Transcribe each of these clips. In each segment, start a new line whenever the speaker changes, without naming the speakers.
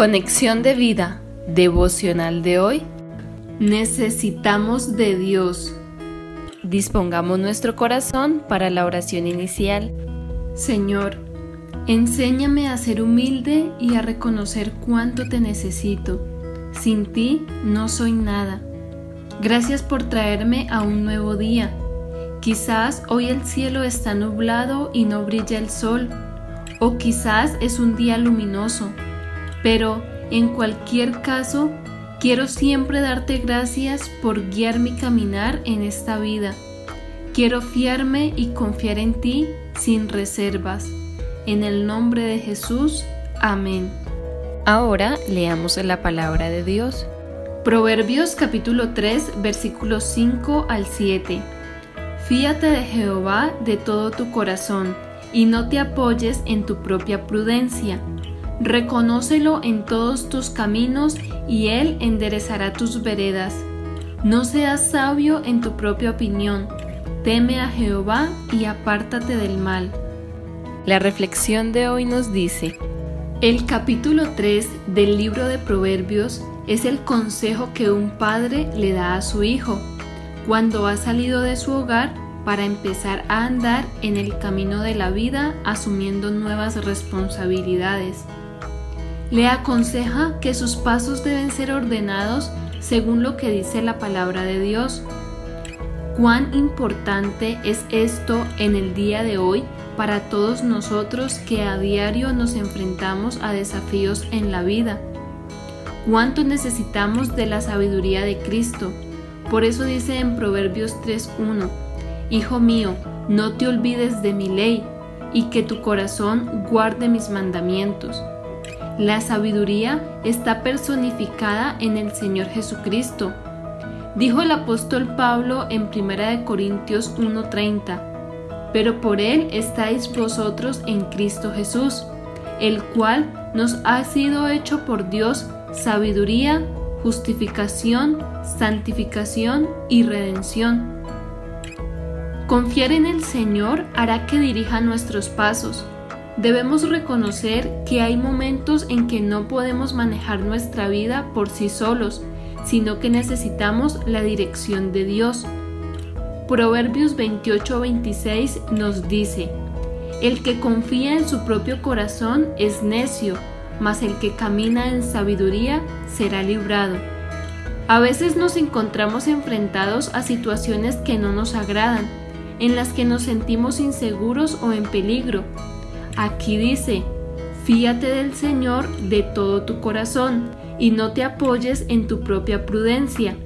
Conexión de vida devocional de hoy. Necesitamos de Dios. Dispongamos nuestro corazón para la oración inicial. Señor, enséñame a ser humilde y a reconocer cuánto te necesito. Sin ti no soy nada. Gracias por traerme a un nuevo día. Quizás hoy el cielo está nublado y no brilla el sol, o quizás es un día luminoso pero en cualquier caso, quiero siempre darte gracias por guiar mi caminar en esta vida. Quiero fiarme y confiar en ti sin reservas. En el nombre de Jesús, amén. Ahora leamos la palabra de Dios. Proverbios capítulo 3 versículos 5 al 7. Fíate de Jehová de todo tu corazón y no te apoyes en tu propia prudencia Reconócelo en todos tus caminos y Él enderezará tus veredas. No seas sabio en tu propia opinión. Teme a Jehová y apártate del mal. La reflexión de hoy nos dice, el capítulo 3 del libro de Proverbios es el consejo que un padre le da a su hijo cuando ha salido de su hogar para empezar a andar en el camino de la vida asumiendo nuevas responsabilidades le aconseja que sus pasos deben ser ordenados según lo que dice la palabra de Dios. Cuán importante es esto en el día de hoy para todos nosotros que a diario nos enfrentamos a desafíos en la vida. Cuánto necesitamos de la sabiduría de Cristo. Por eso dice en Proverbios 3.1, Hijo mío, no te olvides de mi ley, y que tu corazón guarde mis mandamientos la sabiduría está personificada en el Señor Jesucristo. Dijo el apóstol Pablo en 1 Corintios 1:30, pero por él estáis vosotros en Cristo Jesús, el cual nos ha sido hecho por Dios sabiduría, justificación, santificación y redención. Confiar en el Señor hará que dirija nuestros pasos Debemos reconocer que hay momentos en que no podemos manejar nuestra vida por sí solos, sino que necesitamos la dirección de Dios. Proverbios 28-26 nos dice, El que confía en su propio corazón es necio, mas el que camina en sabiduría será librado. A veces nos encontramos enfrentados a situaciones que no nos agradan, en las que nos sentimos inseguros o en peligro, Aquí dice, fíate del Señor de todo tu corazón y no te apoyes en tu propia prudencia.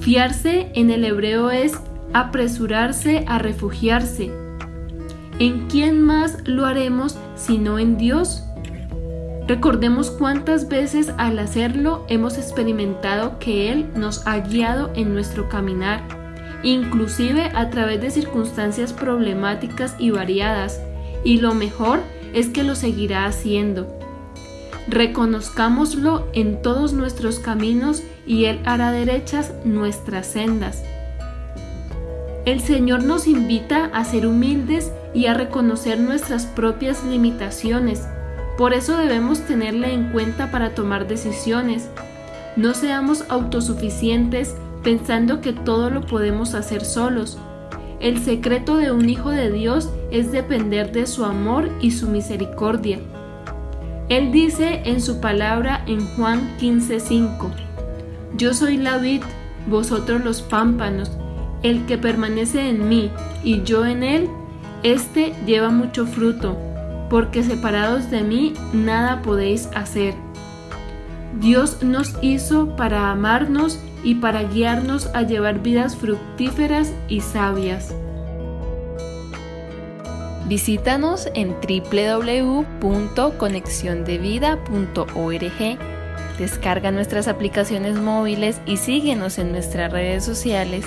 Fiarse en el hebreo es apresurarse a refugiarse. ¿En quién más lo haremos sino en Dios? Recordemos cuántas veces al hacerlo hemos experimentado que Él nos ha guiado en nuestro caminar, inclusive a través de circunstancias problemáticas y variadas, y lo mejor es que lo seguirá haciendo. Reconozcámoslo en todos nuestros caminos y Él hará derechas nuestras sendas. El Señor nos invita a ser humildes y a reconocer nuestras propias limitaciones. Por eso debemos tenerle en cuenta para tomar decisiones. No seamos autosuficientes pensando que todo lo podemos hacer solos. El secreto de un hijo de Dios es depender de su amor y su misericordia. Él dice en su palabra en Juan 15:5, Yo soy la vid, vosotros los pámpanos, el que permanece en mí y yo en él, éste lleva mucho fruto, porque separados de mí nada podéis hacer. Dios nos hizo para amarnos y para guiarnos a llevar vidas fructíferas y sabias. Visítanos en www.conexiondevida.org. Descarga nuestras aplicaciones móviles y síguenos en nuestras redes sociales